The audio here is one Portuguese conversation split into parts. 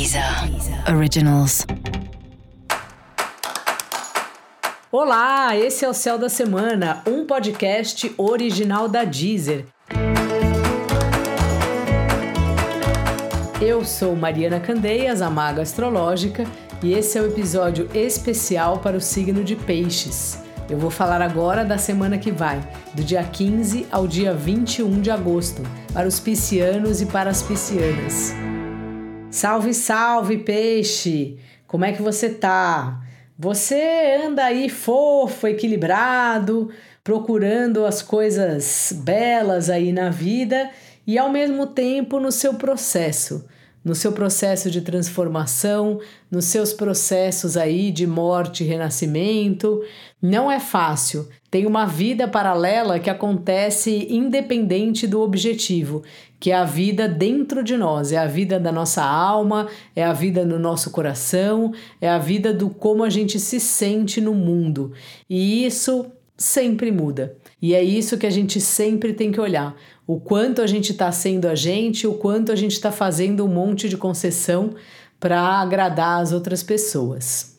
Deezer Originals. Olá, esse é o Céu da Semana, um podcast original da Deezer. Eu sou Mariana Candeias, a Maga Astrológica, e esse é o episódio especial para o signo de Peixes. Eu vou falar agora da semana que vai, do dia 15 ao dia 21 de agosto, para os piscianos e para as piscianas. Salve, salve, peixe! Como é que você tá? Você anda aí fofo, equilibrado, procurando as coisas belas aí na vida e ao mesmo tempo no seu processo no seu processo de transformação, nos seus processos aí de morte e renascimento. Não é fácil. Tem uma vida paralela que acontece independente do objetivo, que é a vida dentro de nós, é a vida da nossa alma, é a vida no nosso coração, é a vida do como a gente se sente no mundo. E isso sempre muda. E é isso que a gente sempre tem que olhar o quanto a gente está sendo a gente, o quanto a gente está fazendo um monte de concessão para agradar as outras pessoas.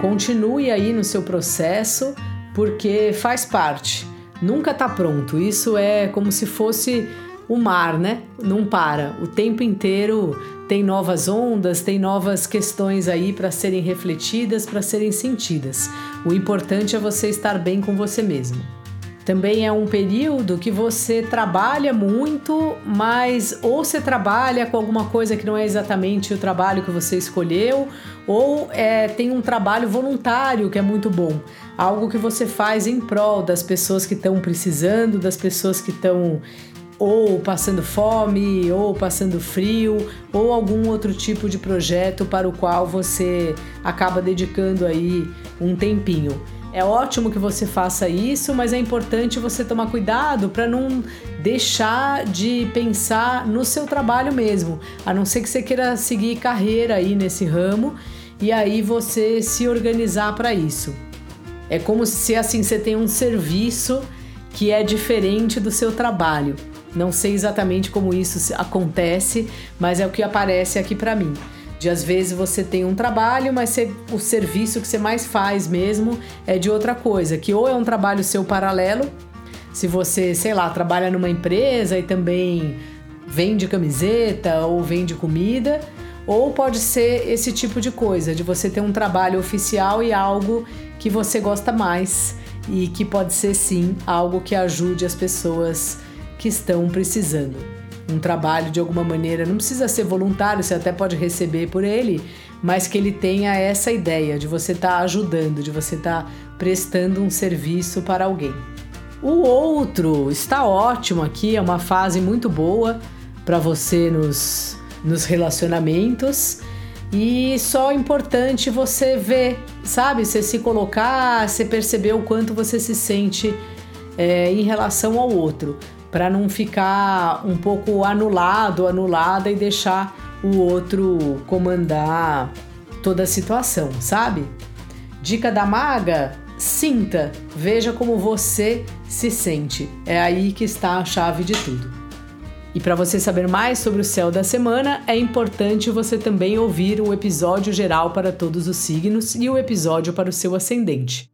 Continue aí no seu processo, porque faz parte. Nunca está pronto. Isso é como se fosse o mar, né? Não para. O tempo inteiro tem novas ondas, tem novas questões aí para serem refletidas, para serem sentidas. O importante é você estar bem com você mesmo. Também é um período que você trabalha muito, mas ou você trabalha com alguma coisa que não é exatamente o trabalho que você escolheu, ou é, tem um trabalho voluntário que é muito bom. Algo que você faz em prol das pessoas que estão precisando, das pessoas que estão ou passando fome, ou passando frio, ou algum outro tipo de projeto para o qual você acaba dedicando aí um tempinho. É ótimo que você faça isso, mas é importante você tomar cuidado para não deixar de pensar no seu trabalho mesmo, a não ser que você queira seguir carreira aí nesse ramo e aí você se organizar para isso. É como se assim você tem um serviço que é diferente do seu trabalho. Não sei exatamente como isso acontece, mas é o que aparece aqui para mim. De às vezes você tem um trabalho, mas você, o serviço que você mais faz mesmo é de outra coisa, que ou é um trabalho seu paralelo, se você, sei lá, trabalha numa empresa e também vende camiseta ou vende comida, ou pode ser esse tipo de coisa, de você ter um trabalho oficial e algo que você gosta mais e que pode ser sim algo que ajude as pessoas que estão precisando. Um trabalho de alguma maneira, não precisa ser voluntário, você até pode receber por ele, mas que ele tenha essa ideia de você estar tá ajudando, de você estar tá prestando um serviço para alguém. O outro está ótimo aqui, é uma fase muito boa para você nos, nos relacionamentos. E só é importante você ver, sabe? Você se colocar, você perceber o quanto você se sente é, em relação ao outro para não ficar um pouco anulado, anulada e deixar o outro comandar toda a situação, sabe? Dica da maga: sinta, veja como você se sente. É aí que está a chave de tudo. E para você saber mais sobre o céu da semana, é importante você também ouvir o episódio geral para todos os signos e o episódio para o seu ascendente.